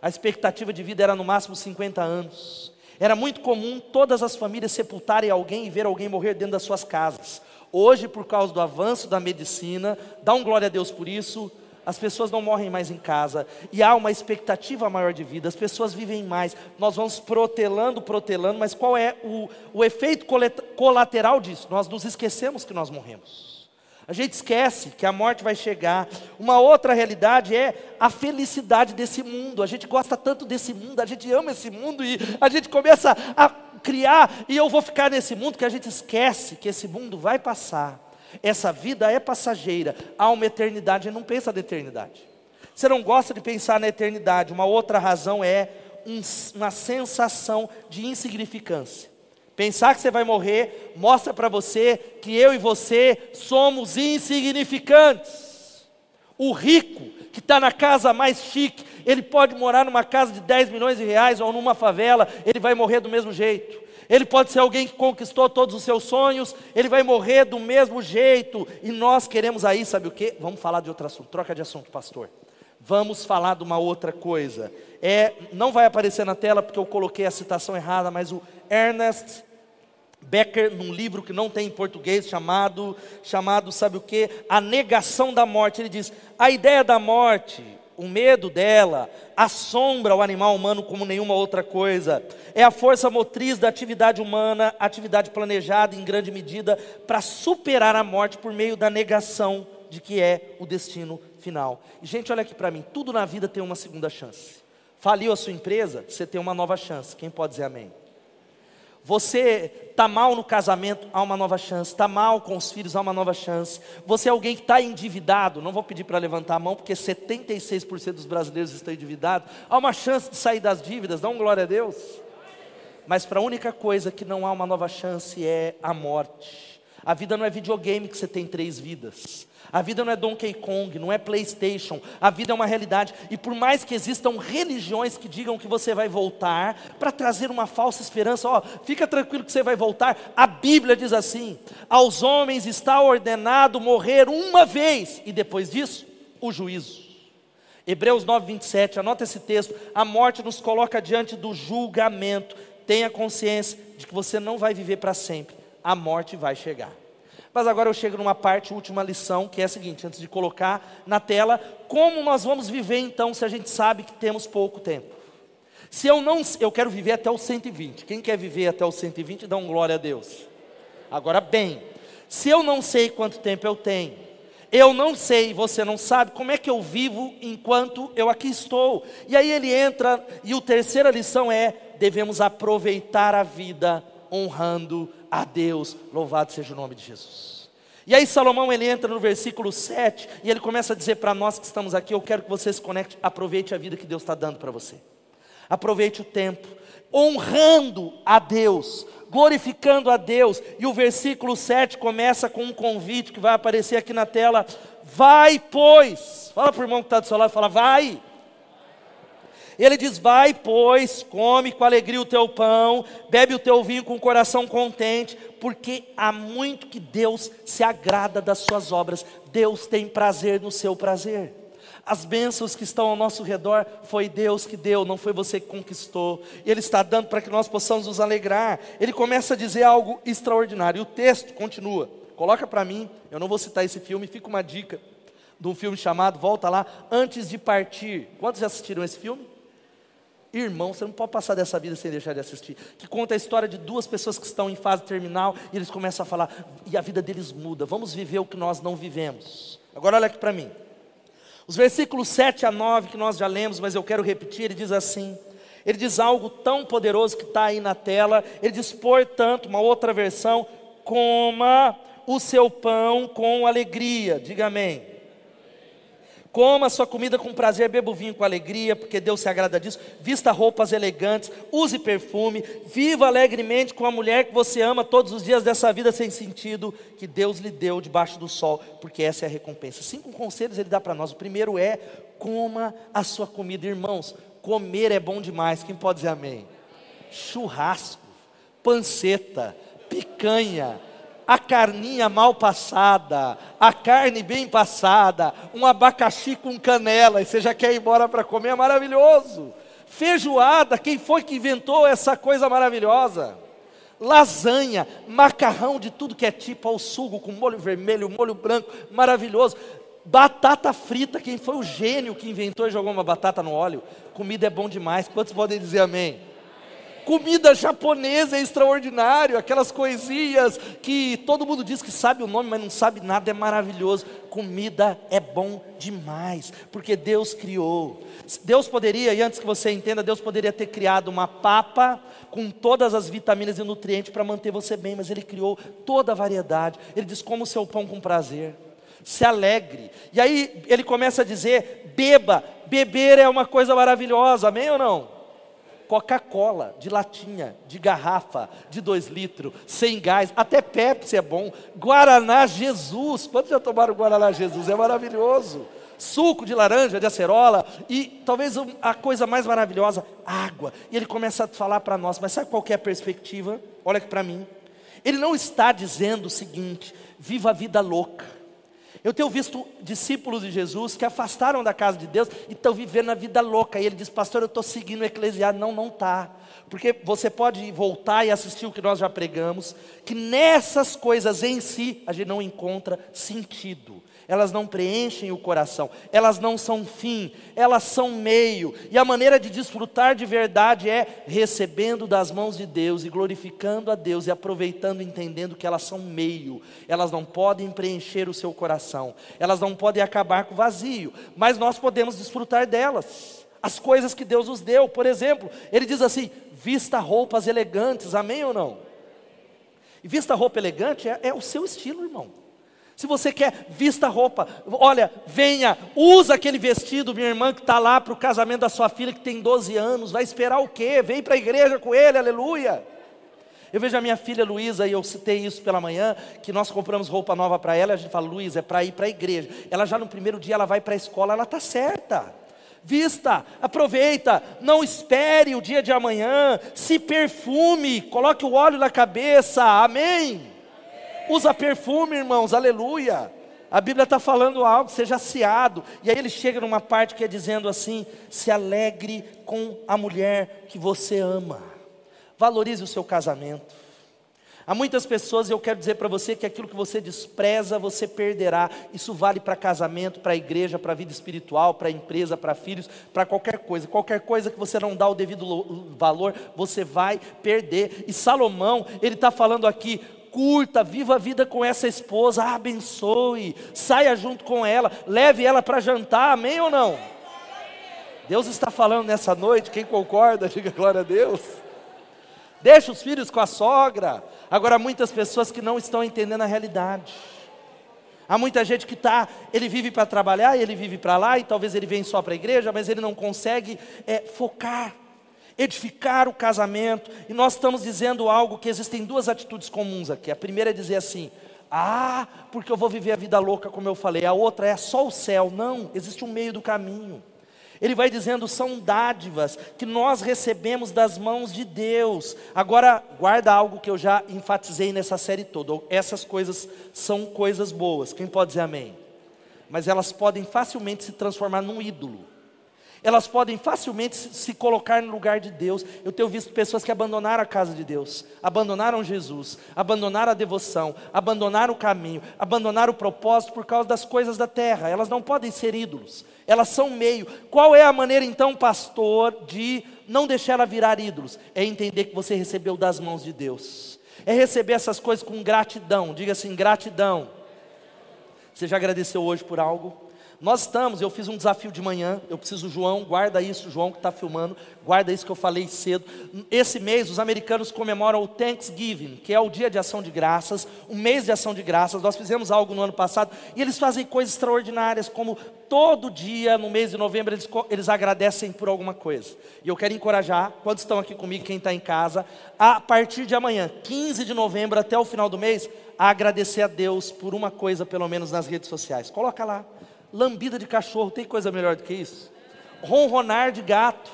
A expectativa de vida era no máximo 50 anos. Era muito comum todas as famílias sepultarem alguém e ver alguém morrer dentro das suas casas. Hoje, por causa do avanço da medicina, dá um glória a Deus por isso, as pessoas não morrem mais em casa, e há uma expectativa maior de vida, as pessoas vivem mais, nós vamos protelando, protelando, mas qual é o, o efeito colateral disso? Nós nos esquecemos que nós morremos. A gente esquece que a morte vai chegar. Uma outra realidade é a felicidade desse mundo. A gente gosta tanto desse mundo, a gente ama esse mundo e a gente começa a criar e eu vou ficar nesse mundo que a gente esquece que esse mundo vai passar. Essa vida é passageira, há uma eternidade e não pensa na eternidade. Você não gosta de pensar na eternidade. Uma outra razão é um, uma sensação de insignificância. Pensar que você vai morrer mostra para você que eu e você somos insignificantes. O rico que está na casa mais chique, ele pode morar numa casa de 10 milhões de reais ou numa favela, ele vai morrer do mesmo jeito. Ele pode ser alguém que conquistou todos os seus sonhos, ele vai morrer do mesmo jeito. E nós queremos aí, sabe o que? Vamos falar de outro assunto. Troca de assunto, pastor. Vamos falar de uma outra coisa. É, não vai aparecer na tela porque eu coloquei a citação errada, mas o Ernest Becker, num livro que não tem em português, chamado, chamado, sabe o que? A negação da morte. Ele diz: a ideia da morte o medo dela assombra o animal humano como nenhuma outra coisa. É a força motriz da atividade humana, atividade planejada em grande medida para superar a morte por meio da negação de que é o destino final. E, gente, olha aqui para mim: tudo na vida tem uma segunda chance. Faliu a sua empresa, você tem uma nova chance. Quem pode dizer amém? Você está mal no casamento, há uma nova chance. Está mal com os filhos, há uma nova chance. Você é alguém que está endividado, não vou pedir para levantar a mão, porque 76% dos brasileiros estão endividados. Há uma chance de sair das dívidas, dá um glória a Deus. Mas para a única coisa que não há uma nova chance é a morte. A vida não é videogame que você tem três vidas. A vida não é Donkey Kong, não é PlayStation. A vida é uma realidade. E por mais que existam religiões que digam que você vai voltar, para trazer uma falsa esperança, ó, fica tranquilo que você vai voltar. A Bíblia diz assim: aos homens está ordenado morrer uma vez, e depois disso, o juízo. Hebreus 9, 27, anota esse texto. A morte nos coloca diante do julgamento. Tenha consciência de que você não vai viver para sempre. A morte vai chegar. Mas agora eu chego numa parte, última lição, que é a seguinte, antes de colocar na tela, como nós vamos viver então se a gente sabe que temos pouco tempo? Se eu não, eu quero viver até os 120. Quem quer viver até os 120, dá um glória a Deus. Agora bem, se eu não sei quanto tempo eu tenho, eu não sei, você não sabe, como é que eu vivo enquanto eu aqui estou? E aí ele entra, e a terceira lição é: devemos aproveitar a vida honrando a Deus, louvado seja o nome de Jesus. E aí Salomão ele entra no versículo 7 e ele começa a dizer para nós que estamos aqui: eu quero que você se conecte, aproveite a vida que Deus está dando para você, aproveite o tempo, honrando a Deus, glorificando a Deus. E o versículo 7 começa com um convite que vai aparecer aqui na tela: Vai, pois. Fala para o irmão que está do seu lado, fala, vai. Ele diz: Vai, pois, come com alegria o teu pão, bebe o teu vinho com o coração contente, porque há muito que Deus se agrada das suas obras, Deus tem prazer no seu prazer. As bênçãos que estão ao nosso redor foi Deus que deu, não foi você que conquistou. Ele está dando para que nós possamos nos alegrar. Ele começa a dizer algo extraordinário. E o texto continua. Coloca para mim, eu não vou citar esse filme, fica uma dica de um filme chamado Volta lá, Antes de Partir. Quantos já assistiram esse filme? Irmão, você não pode passar dessa vida sem deixar de assistir. Que conta a história de duas pessoas que estão em fase terminal e eles começam a falar, e a vida deles muda. Vamos viver o que nós não vivemos. Agora olha aqui para mim. Os versículos 7 a 9 que nós já lemos, mas eu quero repetir, ele diz assim: ele diz algo tão poderoso que está aí na tela. Ele diz, portanto, uma outra versão: coma o seu pão com alegria. Diga amém. Coma sua comida com prazer, beba o vinho com alegria, porque Deus se agrada disso. Vista roupas elegantes, use perfume, viva alegremente com a mulher que você ama todos os dias dessa vida sem sentido, que Deus lhe deu debaixo do sol, porque essa é a recompensa. Cinco conselhos ele dá para nós. O primeiro é: coma a sua comida, irmãos. Comer é bom demais. Quem pode dizer amém? Churrasco, panceta, picanha, a carninha mal passada, a carne bem passada, um abacaxi com canela, e você já quer ir embora para comer, é maravilhoso. Feijoada, quem foi que inventou essa coisa maravilhosa? Lasanha, macarrão de tudo que é tipo, ao sugo com molho vermelho, molho branco, maravilhoso. Batata frita, quem foi o gênio que inventou e jogou uma batata no óleo? Comida é bom demais, quantos podem dizer amém? Comida japonesa é extraordinário, aquelas coisinhas que todo mundo diz que sabe o nome, mas não sabe nada, é maravilhoso. Comida é bom demais, porque Deus criou. Deus poderia, e antes que você entenda, Deus poderia ter criado uma papa com todas as vitaminas e nutrientes para manter você bem, mas Ele criou toda a variedade. Ele diz: como o seu pão com prazer se alegre. E aí ele começa a dizer: beba, beber é uma coisa maravilhosa, amém ou não? Coca-Cola, de latinha, de garrafa, de dois litros, sem gás, até Pepsi é bom. Guaraná Jesus, quantos já tomaram Guaraná Jesus? É maravilhoso. Suco de laranja, de acerola e talvez a coisa mais maravilhosa, água. E ele começa a falar para nós, mas sabe qual é a perspectiva? Olha aqui para mim. Ele não está dizendo o seguinte: viva a vida louca eu tenho visto discípulos de Jesus que afastaram da casa de Deus e estão vivendo a vida louca. E ele diz, pastor, eu estou seguindo o eclesiário. Não, não está. Porque você pode voltar e assistir o que nós já pregamos, que nessas coisas em si a gente não encontra sentido elas não preenchem o coração, elas não são fim, elas são meio, e a maneira de desfrutar de verdade é recebendo das mãos de Deus e glorificando a Deus e aproveitando, entendendo que elas são meio, elas não podem preencher o seu coração, elas não podem acabar com o vazio, mas nós podemos desfrutar delas. As coisas que Deus nos deu, por exemplo, ele diz assim: vista roupas elegantes, amém ou não? E vista roupa elegante é, é o seu estilo, irmão. Se você quer, vista roupa. Olha, venha, usa aquele vestido, minha irmã, que está lá para o casamento da sua filha, que tem 12 anos. Vai esperar o quê? Vem para a igreja com ele, aleluia. Eu vejo a minha filha Luísa, e eu citei isso pela manhã, que nós compramos roupa nova para ela, a gente fala, Luísa, é para ir para a igreja. Ela já no primeiro dia, ela vai para a escola, ela está certa. Vista, aproveita, não espere o dia de amanhã, se perfume, coloque o óleo na cabeça, amém usa perfume, irmãos, aleluia. A Bíblia está falando algo, seja aciado. E aí ele chega numa parte que é dizendo assim: se alegre com a mulher que você ama. Valorize o seu casamento. Há muitas pessoas, e eu quero dizer para você que aquilo que você despreza, você perderá. Isso vale para casamento, para igreja, para vida espiritual, para empresa, para filhos, para qualquer coisa. Qualquer coisa que você não dá o devido valor, você vai perder. E Salomão, ele está falando aqui: curta, viva a vida com essa esposa, abençoe, saia junto com ela, leve ela para jantar, amém ou não? Deus está falando nessa noite, quem concorda, diga glória a Deus. Deixa os filhos com a sogra. Agora, muitas pessoas que não estão entendendo a realidade. Há muita gente que está, ele vive para trabalhar, ele vive para lá, e talvez ele venha só para a igreja, mas ele não consegue é, focar, edificar o casamento. E nós estamos dizendo algo que existem duas atitudes comuns aqui. A primeira é dizer assim: ah, porque eu vou viver a vida louca, como eu falei. A outra é só o céu. Não, existe um meio do caminho. Ele vai dizendo: são dádivas que nós recebemos das mãos de Deus. Agora, guarda algo que eu já enfatizei nessa série toda. Essas coisas são coisas boas. Quem pode dizer amém? Mas elas podem facilmente se transformar num ídolo. Elas podem facilmente se colocar no lugar de Deus. Eu tenho visto pessoas que abandonaram a casa de Deus, abandonaram Jesus, abandonaram a devoção, abandonaram o caminho, abandonaram o propósito por causa das coisas da terra. Elas não podem ser ídolos, elas são meio. Qual é a maneira então, pastor, de não deixar ela virar ídolos? É entender que você recebeu das mãos de Deus, é receber essas coisas com gratidão. Diga assim: gratidão. Você já agradeceu hoje por algo? Nós estamos, eu fiz um desafio de manhã, eu preciso, João, guarda isso, João que está filmando, guarda isso que eu falei cedo. Esse mês os americanos comemoram o Thanksgiving, que é o dia de ação de graças, o mês de ação de graças. Nós fizemos algo no ano passado e eles fazem coisas extraordinárias, como todo dia no mês de novembro eles, eles agradecem por alguma coisa. E eu quero encorajar, quando estão aqui comigo, quem está em casa, a partir de amanhã, 15 de novembro até o final do mês, a agradecer a Deus por uma coisa, pelo menos nas redes sociais. Coloca lá. Lambida de cachorro, tem coisa melhor do que isso? Ronronar de gato,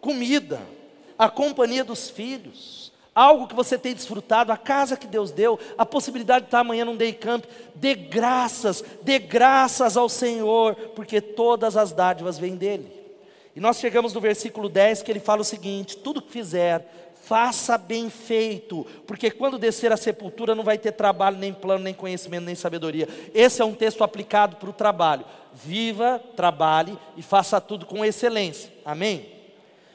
comida, a companhia dos filhos, algo que você tem desfrutado, a casa que Deus deu, a possibilidade de estar amanhã num day camp, dê graças, dê graças ao Senhor, porque todas as dádivas vêm dEle. E nós chegamos no versículo 10 que ele fala o seguinte: tudo que fizer, faça bem feito, porque quando descer a sepultura não vai ter trabalho, nem plano, nem conhecimento, nem sabedoria. Esse é um texto aplicado para o trabalho. Viva, trabalhe e faça tudo com excelência. Amém?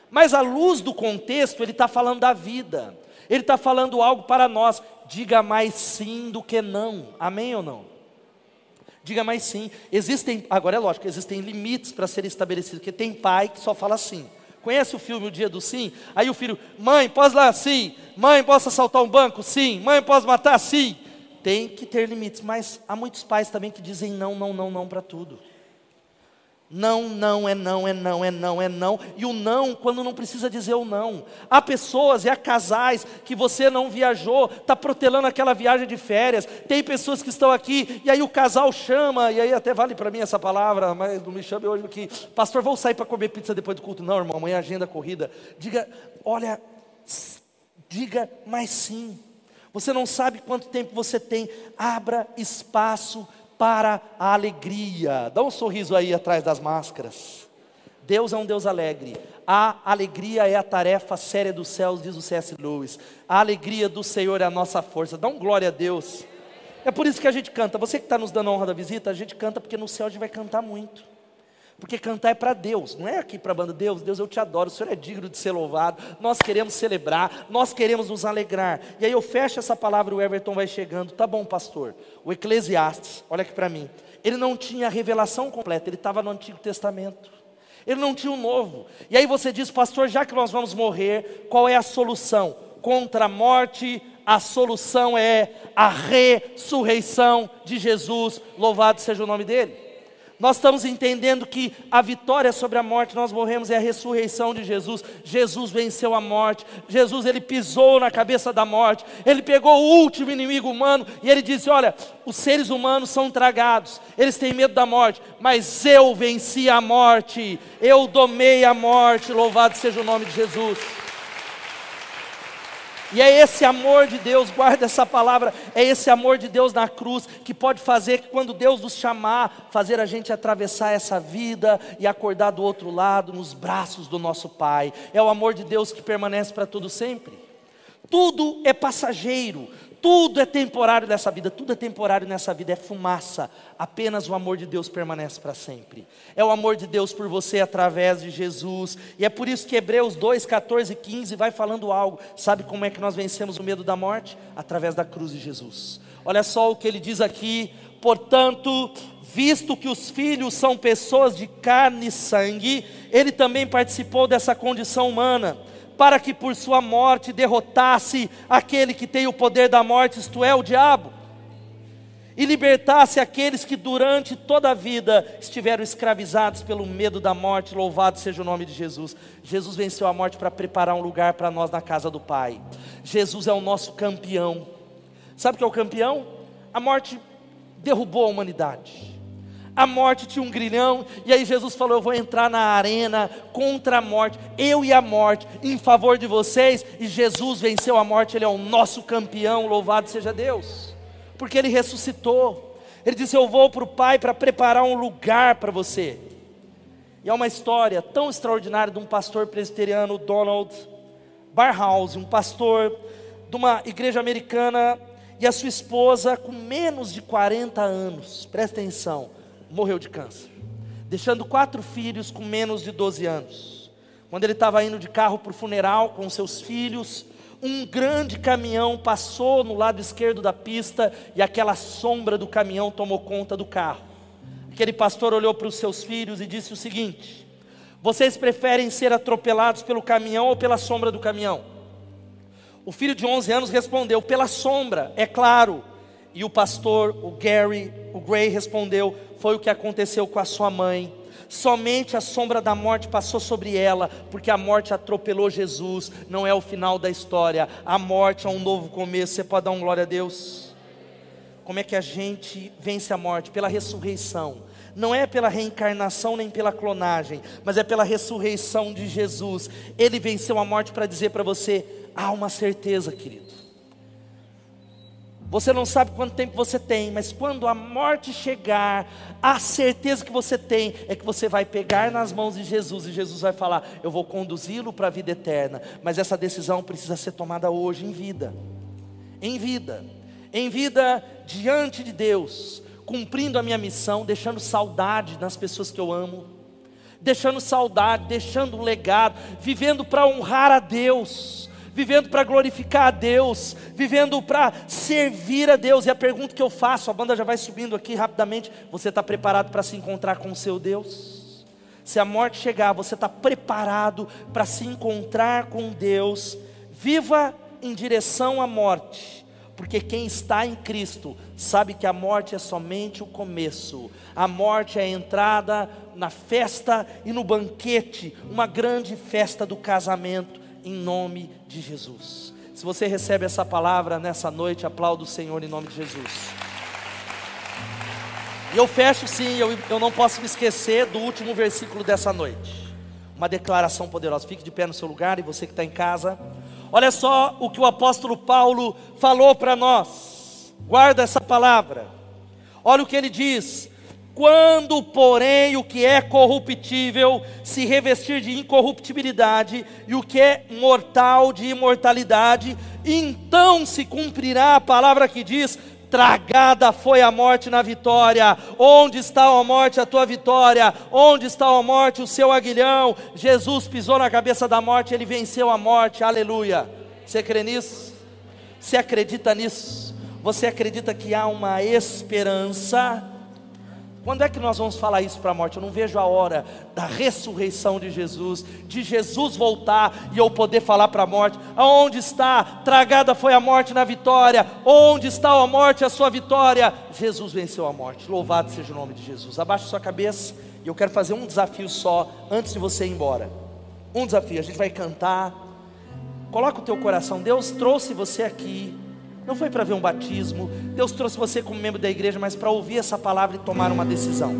Mas à luz do contexto, ele está falando da vida, ele está falando algo para nós. Diga mais sim do que não. Amém ou não? Diga mais sim. Existem, agora é lógico, existem limites para serem estabelecidos, porque tem pai que só fala sim. Conhece o filme O Dia do Sim? Aí o filho, mãe, posso lá? Sim. Mãe, posso assaltar um banco? Sim. Mãe, posso matar? Sim. Tem que ter limites, mas há muitos pais também que dizem não, não, não, não para tudo. Não, não, é não, é não, é não, é não. E o não, quando não precisa dizer o não. Há pessoas e há casais que você não viajou, está protelando aquela viagem de férias. Tem pessoas que estão aqui e aí o casal chama, e aí até vale para mim essa palavra, mas não me chame hoje aqui. Pastor, vou sair para comer pizza depois do culto. Não, irmão, amanhã agenda corrida. Diga, olha, diga, mas sim. Você não sabe quanto tempo você tem. Abra espaço para a alegria. Dá um sorriso aí atrás das máscaras. Deus é um Deus alegre. A alegria é a tarefa séria dos céus, diz o C.S. Lewis. A alegria do Senhor é a nossa força. Dá um glória a Deus. É por isso que a gente canta. Você que está nos dando a honra da visita, a gente canta porque no céu a gente vai cantar muito. Porque cantar é para Deus, não é aqui para a banda. Deus, Deus, eu te adoro, o Senhor é digno de ser louvado. Nós queremos celebrar, nós queremos nos alegrar. E aí eu fecho essa palavra, o Everton vai chegando. Tá bom, pastor. O Eclesiastes, olha aqui para mim. Ele não tinha a revelação completa, ele estava no Antigo Testamento. Ele não tinha o novo. E aí você diz, pastor, já que nós vamos morrer, qual é a solução? Contra a morte, a solução é a ressurreição de Jesus. Louvado seja o nome dele. Nós estamos entendendo que a vitória sobre a morte, nós morremos, é a ressurreição de Jesus. Jesus venceu a morte. Jesus, ele pisou na cabeça da morte. Ele pegou o último inimigo humano e ele disse: Olha, os seres humanos são tragados, eles têm medo da morte, mas eu venci a morte, eu domei a morte. Louvado seja o nome de Jesus. E é esse amor de Deus, guarda essa palavra, é esse amor de Deus na cruz que pode fazer quando Deus nos chamar, fazer a gente atravessar essa vida e acordar do outro lado nos braços do nosso Pai. É o amor de Deus que permanece para todo sempre. Tudo é passageiro, tudo é temporário nessa vida, tudo é temporário nessa vida, é fumaça. Apenas o amor de Deus permanece para sempre. É o amor de Deus por você através de Jesus. E é por isso que Hebreus 2, 14 e 15 vai falando algo. Sabe como é que nós vencemos o medo da morte? Através da cruz de Jesus. Olha só o que ele diz aqui. Portanto, visto que os filhos são pessoas de carne e sangue, ele também participou dessa condição humana para que por sua morte derrotasse aquele que tem o poder da morte, isto é, o diabo, e libertasse aqueles que durante toda a vida estiveram escravizados pelo medo da morte. Louvado seja o nome de Jesus. Jesus venceu a morte para preparar um lugar para nós na casa do Pai. Jesus é o nosso campeão. Sabe o que é o campeão? A morte derrubou a humanidade a morte tinha um grilhão, e aí Jesus falou: Eu vou entrar na arena contra a morte, eu e a morte, em favor de vocês, e Jesus venceu a morte, Ele é o nosso campeão, louvado seja Deus, porque Ele ressuscitou. Ele disse: Eu vou para o Pai para preparar um lugar para você. E é uma história tão extraordinária de um pastor presbiteriano, Donald Barhouse, um pastor de uma igreja americana, e a sua esposa, com menos de 40 anos, presta atenção, morreu de câncer, deixando quatro filhos com menos de 12 anos. Quando ele estava indo de carro para o funeral com seus filhos, um grande caminhão passou no lado esquerdo da pista e aquela sombra do caminhão tomou conta do carro. Aquele pastor olhou para os seus filhos e disse o seguinte: Vocês preferem ser atropelados pelo caminhão ou pela sombra do caminhão? O filho de 11 anos respondeu: Pela sombra, é claro. E o pastor, o Gary, o Gray respondeu: foi o que aconteceu com a sua mãe. Somente a sombra da morte passou sobre ela, porque a morte atropelou Jesus, não é o final da história. A morte é um novo começo. Você pode dar um glória a Deus? Como é que a gente vence a morte? Pela ressurreição. Não é pela reencarnação nem pela clonagem, mas é pela ressurreição de Jesus. Ele venceu a morte para dizer para você: há uma certeza, querido você não sabe quanto tempo você tem, mas quando a morte chegar, a certeza que você tem é que você vai pegar nas mãos de Jesus e Jesus vai falar: Eu vou conduzi-lo para a vida eterna. Mas essa decisão precisa ser tomada hoje, em vida. Em vida. Em vida diante de Deus, cumprindo a minha missão, deixando saudade nas pessoas que eu amo, deixando saudade, deixando um legado, vivendo para honrar a Deus vivendo para glorificar a Deus, vivendo para servir a Deus. E a pergunta que eu faço, a banda já vai subindo aqui rapidamente: você está preparado para se encontrar com o seu Deus? Se a morte chegar, você está preparado para se encontrar com Deus? Viva em direção à morte, porque quem está em Cristo sabe que a morte é somente o começo, a morte é a entrada na festa e no banquete, uma grande festa do casamento em nome de Jesus. Se você recebe essa palavra nessa noite, aplauda o Senhor em nome de Jesus. E eu fecho sim, eu, eu não posso me esquecer do último versículo dessa noite. Uma declaração poderosa. Fique de pé no seu lugar e você que está em casa. Olha só o que o apóstolo Paulo falou para nós. Guarda essa palavra. Olha o que ele diz: quando, porém, o que é corruptível se revestir de incorruptibilidade e o que é mortal de imortalidade, então se cumprirá a palavra que diz: Tragada foi a morte na vitória. Onde está a morte, a tua vitória? Onde está a morte, o seu aguilhão? Jesus pisou na cabeça da morte, ele venceu a morte. Aleluia. Você crê nisso? Você acredita nisso? Você acredita que há uma esperança? Quando é que nós vamos falar isso para a morte? Eu não vejo a hora da ressurreição de Jesus, de Jesus voltar e eu poder falar para a morte: aonde está? Tragada foi a morte na vitória, onde está a morte, a sua vitória? Jesus venceu a morte, louvado seja o nome de Jesus. Abaixe sua cabeça e eu quero fazer um desafio só antes de você ir embora. Um desafio, a gente vai cantar. Coloca o teu coração, Deus trouxe você aqui não foi para ver um batismo. Deus trouxe você como membro da igreja, mas para ouvir essa palavra e tomar uma decisão.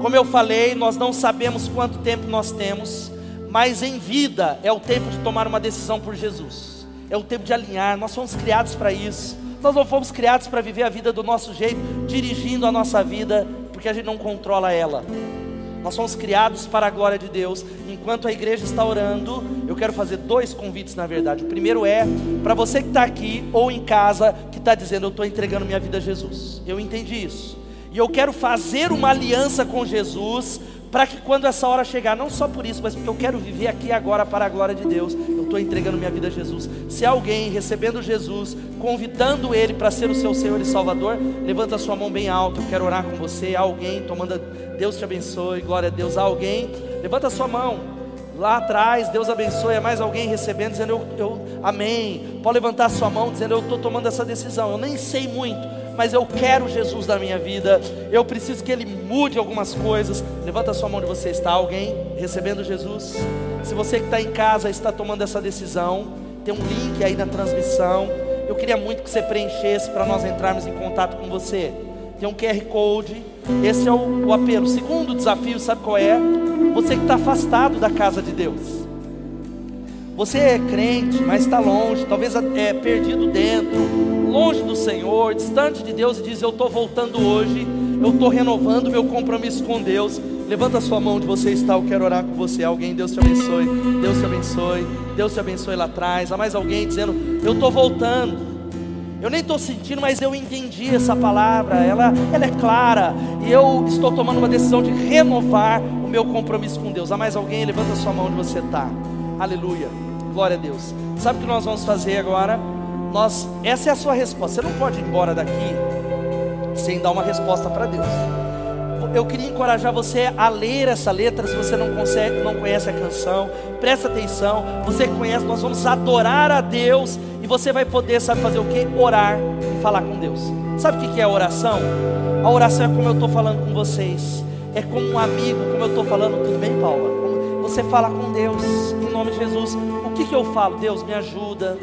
Como eu falei, nós não sabemos quanto tempo nós temos, mas em vida é o tempo de tomar uma decisão por Jesus. É o tempo de alinhar. Nós fomos criados para isso. Nós não fomos criados para viver a vida do nosso jeito, dirigindo a nossa vida, porque a gente não controla ela. Nós somos criados para a glória de Deus. Enquanto a igreja está orando, eu quero fazer dois convites, na verdade. O primeiro é para você que está aqui ou em casa, que está dizendo: Eu estou entregando minha vida a Jesus. Eu entendi isso. E eu quero fazer uma aliança com Jesus para que quando essa hora chegar, não só por isso, mas porque eu quero viver aqui agora para a glória de Deus, eu estou entregando minha vida a Jesus. Se alguém recebendo Jesus, convidando Ele para ser o seu Senhor e Salvador, levanta sua mão bem alto, eu quero orar com você. Alguém tomando, Deus te abençoe, glória a Deus. Alguém, levanta sua mão. Lá atrás, Deus abençoe. É mais alguém recebendo, dizendo eu, eu amém. Pode levantar sua mão, dizendo eu estou tomando essa decisão. Eu nem sei muito, mas eu quero Jesus na minha vida, eu preciso que Ele mude algumas coisas. Levanta a sua mão onde você está, alguém recebendo Jesus. Se você que está em casa está tomando essa decisão, tem um link aí na transmissão. Eu queria muito que você preenchesse para nós entrarmos em contato com você. Tem um QR Code. Esse é o, o apelo. Segundo desafio, sabe qual é? Você que está afastado da casa de Deus. Você é crente, mas está longe, talvez é perdido dentro, longe do Senhor, distante de Deus e diz: Eu estou voltando hoje, eu estou renovando meu compromisso com Deus. Levanta a sua mão onde você está, eu quero orar com você. Alguém, Deus te abençoe, Deus te abençoe, Deus te abençoe lá atrás. Há mais alguém dizendo: Eu estou voltando. Eu nem estou sentindo, mas eu entendi essa palavra, ela, ela é clara, e eu estou tomando uma decisão de renovar o meu compromisso com Deus. Há mais alguém? Levanta a sua mão onde você está. Aleluia. Glória a Deus. Sabe o que nós vamos fazer agora? Nós, essa é a sua resposta. Você não pode ir embora daqui sem dar uma resposta para Deus. Eu queria encorajar você a ler essa letra, se você não consegue, não conhece a canção, presta atenção. Você conhece, nós vamos adorar a Deus e você vai poder, sabe fazer o que? Orar e falar com Deus. Sabe o que é a oração? A oração é como eu estou falando com vocês, é como um amigo, como eu estou falando, tudo bem, Paula? Você fala com Deus, em nome de Jesus. O que, que eu falo? Deus me ajuda,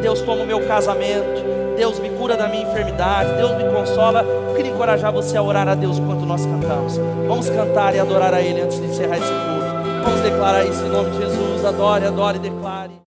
Deus toma o meu casamento, Deus me cura da minha enfermidade, Deus me consola. Eu queria encorajar você a orar a Deus enquanto nós cantamos. Vamos cantar e adorar a Ele antes de encerrar esse culto. Vamos declarar isso em nome de Jesus. Adore, adore, declare.